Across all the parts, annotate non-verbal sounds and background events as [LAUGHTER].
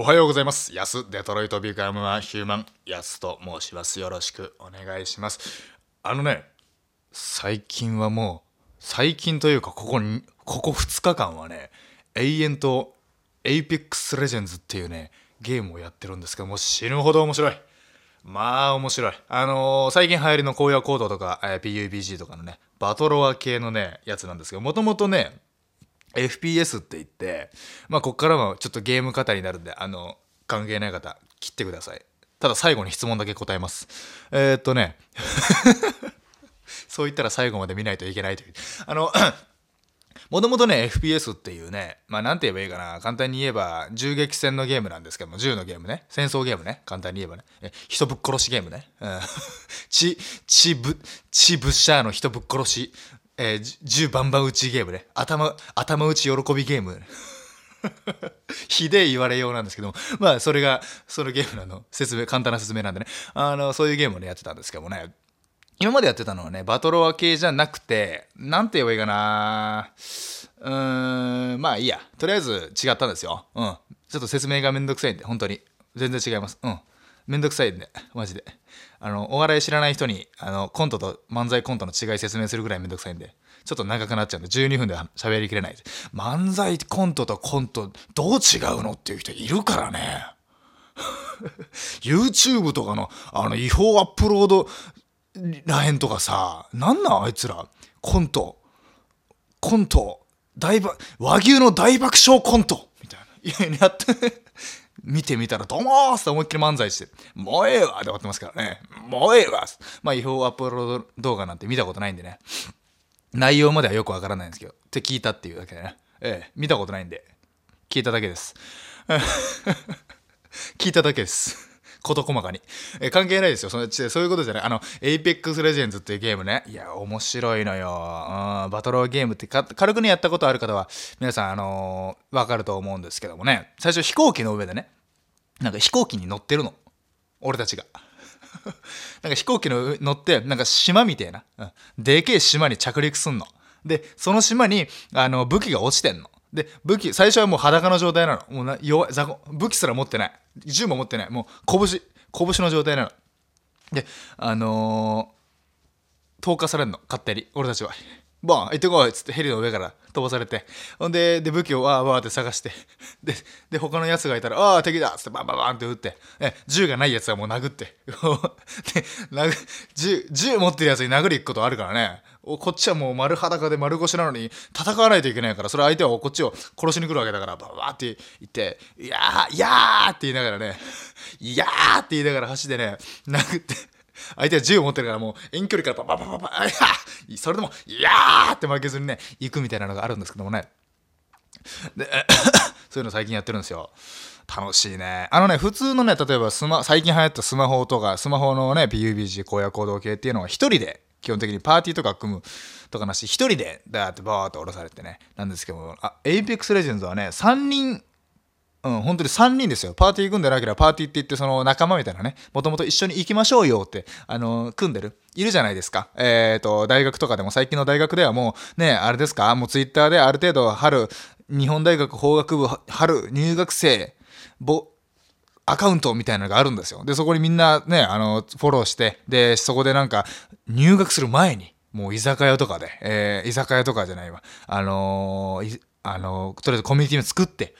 おはようございます。ヤス、デトロイトビカムはヒューマン、ヤスと申します。よろしくお願いします。あのね、最近はもう、最近というか、ここに、ここ2日間はね、永遠と Apex Legends っていうね、ゲームをやってるんですけども、死ぬほど面白い。まあ面白い。あのー最近流行りの荒野行動とか、えー PUBG とかのね、バトロワ系のね、やつなんですけど、もともとね、FPS って言って、まあ、こっからはちょっとゲーム語りになるんで、あの、関係ない方、切ってください。ただ最後に質問だけ答えます。えー、っとね、[LAUGHS] そう言ったら最後まで見ないといけないという。あの、[COUGHS] もともとね、FPS っていうね、まあなんて言えばいいかな、簡単に言えば、銃撃戦のゲームなんですけども、銃のゲームね、戦争ゲームね、簡単に言えばね、え人ぶっ殺しゲームね、うん、[LAUGHS] 血、血ぶ、血ぶっしゃーの人ぶっ殺し、えー銃バンバン撃ちゲームね、頭、頭打ち喜びゲーム。[LAUGHS] ひでえ言われようなんですけども、まあそれが、そのゲームの、説明、簡単な説明なんでね、あの、そういうゲームをね、やってたんですけどもね、今までやってたのはね、バトロワ系じゃなくて、なんて言えばいいかなうーん、まあいいや。とりあえず違ったんですよ。うん。ちょっと説明がめんどくさいんで、本当に。全然違います。うん。めんどくさいんで、マジで。あの、お笑い知らない人に、あの、コントと漫才コントの違い説明するぐらいめんどくさいんで、ちょっと長くなっちゃうんで、12分では喋りきれない。漫才コントとコント、どう違うのっていう人いるからね。[LAUGHS] YouTube とかの、あの、違法アップロードらへんとかさ、なんなんあいつら。コント。コント。大、和牛の大爆笑コントみたいな。いや、やって、見てみたら、どうもーって思いっきり漫才して、もうええわって終わってますからね。もうええわまあ、違法アップロード動画なんて見たことないんでね。内容まではよくわからないんですけど、って聞いたっていうだけでね。ええ、見たことないんで、聞いただけです。[LAUGHS] 聞いただけです。事細かに。え関係ないですよ。そのちそういうことじゃない。あの、Apex Legends っていうゲームね。いや、面白いのよ。うん、バトルゲームって軽くね、やったことある方は、皆さん、あのーわかると思うんですけどもね。最初飛行機の上でね、なんか飛行機に乗ってるの。俺たちが。[LAUGHS] なんか飛行機の乗って、なんか島みたいな、うん、でけえ島に着陸すんの。で、その島に、あの、武器が落ちてんの。で、武器、最初はもう裸の状態なの。もうな弱い、雑魚、武器すら持ってない。銃も持ってない。もう拳、拳の状態なの。で、あのー投下されるの、勝手に、俺たちは。ボン行ってこいっつってヘリの上から飛ばされて。ほんで、で武器をわーわーって探して。[LAUGHS] で、で他のやつがいたら、ああ、敵だっつってバンバンバンって撃って。え銃がないやつはもう殴って。[LAUGHS] で、殴銃、銃持ってるやつに殴り行くことあるからね。こっちはもう丸裸で丸腰なのに戦わないといけないから、それ相手はこっちを殺しに来るわけだから、ババって言って、いやー、いやーって言いながらね、[LAUGHS] いやーって言いながら橋でね、殴って、相手は銃を持ってるからもう遠距離からババババババいやそれでも「いやー!」って負けずにね行くみたいなのがあるんですけどもねで [COUGHS] そういうの最近やってるんですよ楽しいねあのね普通のね例えばスマ最近流行ったスマホとかスマホのね PUBG 荒野行動系っていうのは一人で基本的にパーティーとか組むとかなし一人でダーってバーって下ろされてねなんですけどもあ Apex Legends はね3人うん、本当に3人ですよ。パーティー組んでなければ、パーティーって言って、その仲間みたいなね、もともと一緒に行きましょうよって、あのー組んでる。いるじゃないですか。えっ、と、大学とかでも、最近の大学ではもう、ね、あれですか、もうツイッターである程度、春、日本大学法学部、春、入学生、ぼ、アカウントみたいなのがあるんですよ。で、そこにみんなね、あの、フォローして、で、そこでなんか、入学する前に、もう居酒屋とかで、えー居酒屋とかじゃないわ。あのーあのーとりあえずコミュニティを作って、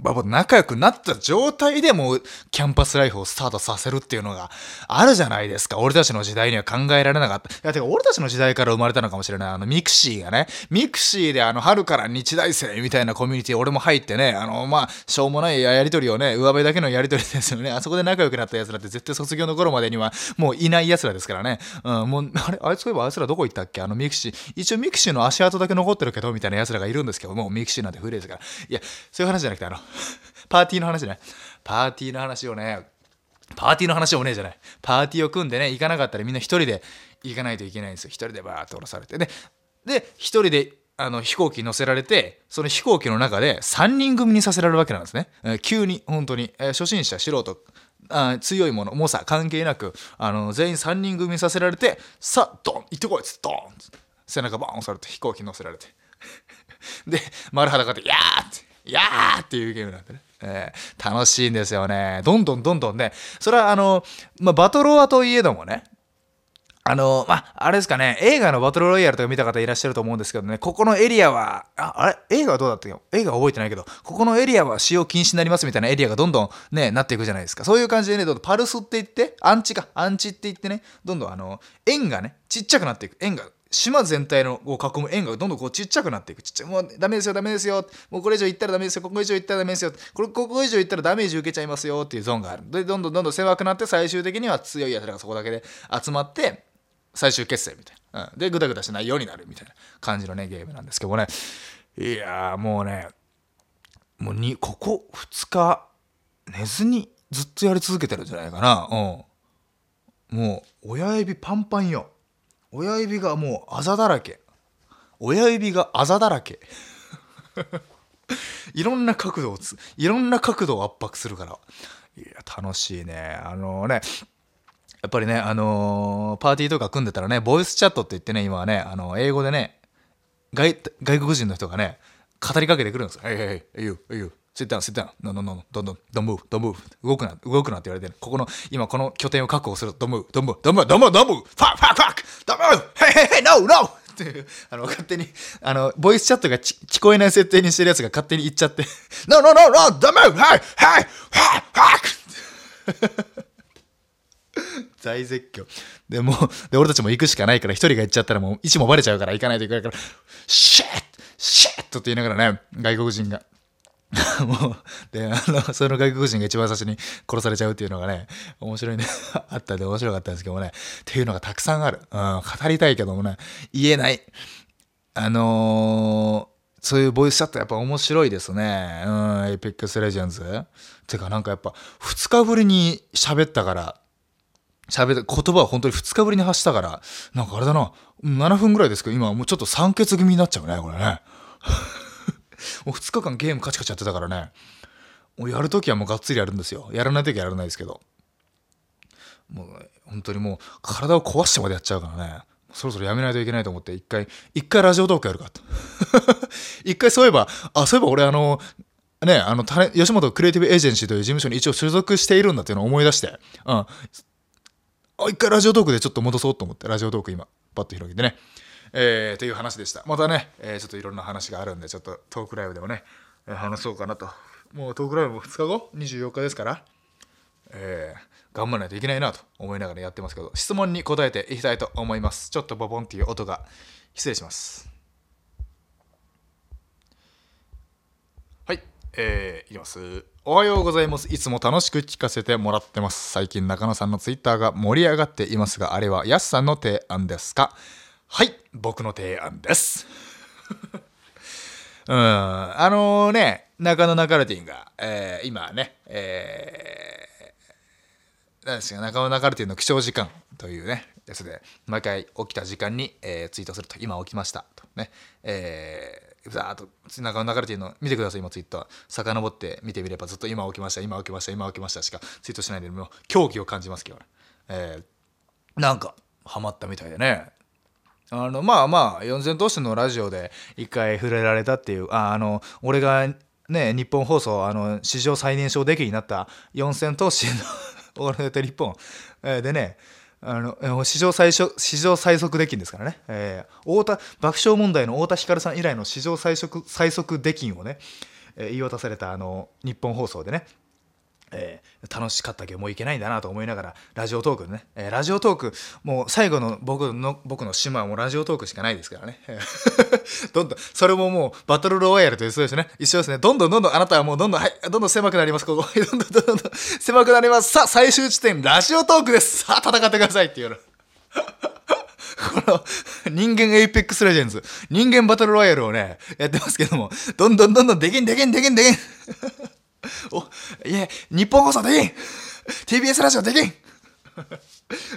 ババ仲良くなった状態でもうキャンパスライフをスタートさせるっていうのがあるじゃないですか。俺たちの時代には考えられなかった。いや、てか俺たちの時代から生まれたのかもしれない。あの、ミクシーがね、ミクシーであの、春から日大生みたいなコミュニティ俺も入ってね、あの、まあ、しょうもないやりとりをね、上辺だけのやりとりですよね。あそこで仲良くなった奴らって絶対卒業の頃までにはもういない奴らですからね。うん、もう、あれ、あいつそういえばあいつらどこ行ったっけ？あの、ミクシー。一応ミクシーの足跡だけ残ってるけど、みたいな奴らがいるんですけどもう、ミクシーなんて古いですから。いや、そういう話じゃなくて、あの、パーティーの話じゃない。パーティーの話をね、パーティーの話をねえじゃない。パーティーを組んでね、行かなかったらみんな一人で行かないといけないんですよ。一人でバーッと降ろされて。で、で、一人であの飛行機に乗せられて、その飛行機の中で3人組にさせられるわけなんですね。えー急に、本当に、えー初心者、素人、あ強いもの、猛者関係なく、あの全員3人組にさせられて、さあ、ドン行ってこいっつ、ドン背中バーン押されて飛行機乗せられて。[LAUGHS] で、丸裸で、やーって。やーっていうゲームなんでね。えー、楽しいんですよね。どんどんどんどんね、それはあの、まあ、バトロワといえどもね、あの、まあ、あれですかね、映画のバトルロイヤルとか見た方いらっしゃると思うんですけどね、ここのエリアは、ああれ？映画はどうだったよ映画覚えてないけど、ここのエリアは使用禁止になりますみたいなエリアがどんどんね、なっていくじゃないですか。そういう感じでね、どんどんパルスって言って、アンチか、アンチって言ってね、どんどんあの、円がね、ちっちゃくなっていく。円が島全体のを囲む円がどんどんこうちっちゃくなっていく。ちっちゃもうダメですよ、ダメですよ。もうこれ以上行ったらダメですよ。ここ以上行ったらダメですよ。これここ以上行ったらダメージ受けちゃいますよっていうゾーンがある。で、どんどんどんどん狭くなって最終的には強い奴らがそこだけで集まって、最終決戦みたいな。うん、で、ぐだぐだしないようになるみたいな感じのね、ゲームなんですけどもね。いやー、もうね、もうに、ここ2日、寝ずにずっとやり続けてるんじゃないかな。うん。もう、親指パンパンよ。親指がもうあざだらけ。親指があざだらけ。[LAUGHS] いろんな角度をつ、いろんな角度を圧迫するから。いや、楽しいね。あのね、やっぱりね、あのー、パーティーとか組んでたらね、ボイスチャットって言ってね、今はね、あの英語でね外、外国人の人がね、語りかけてくるんですよ。はいはいはい、いいよ、いいよ。Sit down, sit down. No, no, no, don't, don't, don't move, don't move. 動くな、動くなって言われてる、ここの、今この拠点を確保する。don't move, don't move, don't move, don't move, don't move, fuck, fuck, fuck, don't move, hey, hey, hey, no, no! っていう、あの、勝手に、あの、ボイスチャットがち聞こえない設定にしてるやつが勝手に言っちゃって、no, no, no, no, don't move, hey, hey, fuck, fuck! 大絶叫。で、もで、俺たちも行くしかないから、一人が行っちゃったらもう位置もバレちゃうから行かないといけないから、シェッシェットって言いながらね、外国人が。[LAUGHS] もう、で、あの、その外国人が一番最初に殺されちゃうっていうのがね、面白いね、[LAUGHS] あったんで面白かったんですけどもね、っていうのがたくさんある。うん、語りたいけどもね、言えない。あのー、そういうボイスチャットやっぱ面白いですね。うん、エイペックスレジェンズ。てかなんかやっぱ2日ぶりに喋ったから、喋る、言葉は本当に2日ぶりに発したから、なんかあれだな、7分ぐらいですけど、今もうちょっと酸欠気味になっちゃうね、これね。もう2日間ゲームカチカチやってたからね。もうやるときはもうがっつりやるんですよ。やらないときはやらないですけど。もう、本当にもう体を壊してまでやっちゃうからね。そろそろやめないといけないと思って、一回、一回ラジオトークやるかと。[LAUGHS] 一回そういえば、あ、そういえば俺あの、ね、あの、吉本クリエイティブエージェンシーという事務所に一応所属しているんだっていうのを思い出して、うん。あ、一回ラジオトークでちょっと戻そうと思って、ラジオトーク今、パッと広げてね。えー、という話でした。またね、えー、ちょっといろんな話があるんで、ちょっとトークライブでもね、話そうかなと。もうトークライブも2日後 ?24 日ですから、えー、頑張らないといけないなと思いながらやってますけど、質問に答えていきたいと思います。ちょっとボボンっていう音が、失礼します。はい、えー、いきます。おはようございます。いつも楽しく聞かせてもらってます。最近中野さんのツイッターが盛り上がっていますが、あれはやすさんの提案ですか？はい、僕の提案です。[LAUGHS] うん、あのー、ね、中野ナカルティンが、えー、今ね、えー、なんですか、中野ナカルティンの起床時間というね、やつで、毎回起きた時間に、えー、ツイートすると、今起きましたとね、えーざーっと中野流れてるの見てください今ツイッター。遡って見てみればずっと今起きました今起きました今起きましたしかツイートしないでもう狂気を感じますけどね、えー、なんかハマったみたいでね。あのまあまあ四千頭身のラジオで一回触れられたっていうああの俺がね日本放送あの史上最年少出来になった四千頭身の「オールナイト日本」でねあの史上最初史上最速出禁ですからね、えー、太田爆笑問題の太田光さん以来の史上最速最速出禁をね、えー、言い渡されたあの日本放送でね。えー、楽しかったけどもういけないんだなと思いながらラジオトークね、えー、ラジオトークもう最後の僕の僕の島はもうラジオトークしかないですからね。[LAUGHS] どんどんそれももうバトルロワイヤルというそうですね。一緒ですね。どんどんどんどんあなたはもうどんどんはいどんどん狭くなります。ここ [LAUGHS] どんどんどんどんどん狭くなります。さあ最終地点ラジオトークです。さあ戦ってくださいっていうの。[LAUGHS] この人間エイペックスレジェンズ人間バトルロワイヤルをねやってますけどもどんどんどんどんできんできんできんできん。お、いえ、日本放送できん !TBS ラジオできん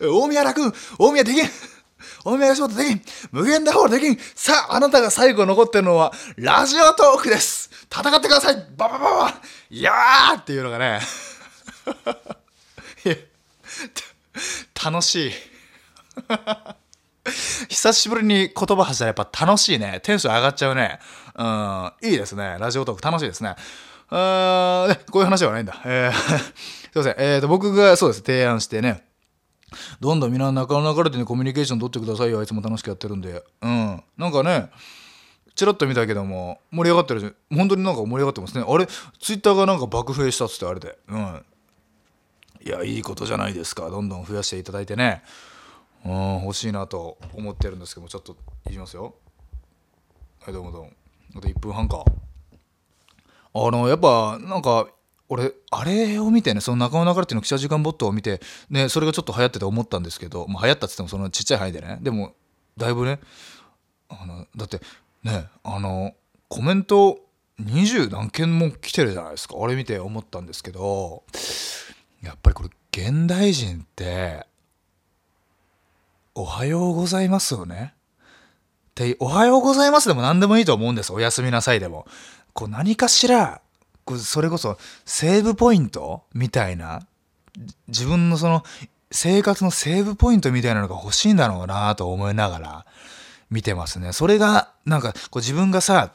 大宮楽、大宮できん大宮吉本できん無限大ホールできんさあ、あなたが最後残ってるのは、ラジオトークです戦ってくださいババババいやーっていうのがね楽しい久しぶりに言葉発したらやっぱ楽しいね。テンション上がっちゃうね。うん、いいですね。ラジオトーク楽しいですね。あこういう話はないんだ。えー、[LAUGHS] すいません。えーと、僕がそうです。提案してね。どんどんみんな仲の流れでね、コミュニケーション取ってくださいよ。あいつも楽しくやってるんで。うん。なんかね、チラッと見たけども、盛り上がってる。本当になんか盛り上がってますね。あれ、ツイッターがなんか爆増えしたっつってあれで。うん。いや、いいことじゃないですか。どんどん増やしていただいてね。うん、欲しいなと思ってるんですけども、ちょっといきますよ。はい、どうもどうも。あと1分半か。あの、やっぱ、なんか、俺、あれを見てね、その中野流れていうの記者時間ボットを見て、ね、それがちょっと流行ってて思ったんですけど、まあ、流行ったっつってもそのちっちゃい範囲でね、でも、だいぶね、あの、だって、ね、あの、コメント二十何件も来てるじゃないですか。あれ見て思ったんですけど、やっぱりこれ、現代人って、おはようございますよね。って、おはようございますでも何でもいいと思うんです。おやすみなさいでも。こう何かしら、それこそセーブポイントみたいな、自分のその生活のセーブポイントみたいなのが欲しいんだろうなと思いながら見てますね。それがなんかこう自分がさ、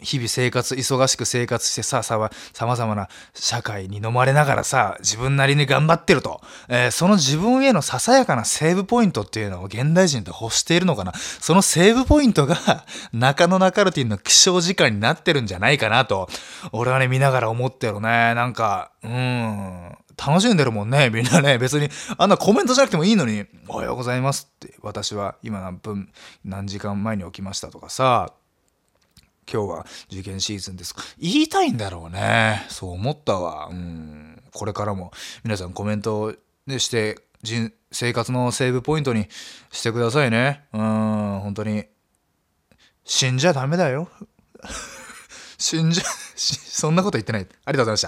日々生活、忙しく生活してさ、さまざまな社会に飲まれながらさ、自分なりに頑張ってると。えー、その自分へのささやかなセーブポイントっていうのを現代人って欲しているのかな。そのセーブポイントが [LAUGHS] 中野ナカルティンの起床時間になってるんじゃないかなと、俺はね、見ながら思ってるね。なんか、うん。楽しんでるもんね、みんなね。別に、あんなコメントじゃなくてもいいのに、おはようございますって、私は今何分、何時間前に起きましたとかさ、今日は受験シーズンです。言いたいんだろうね。そう思ったわ。うん。これからも皆さんコメントで、して、人生活のセーブポイントにしてくださいね。うん、本当に。死んじゃダメだよ。[LAUGHS] 死んじゃ、[LAUGHS] そんなこと言ってない。ありがとうございました。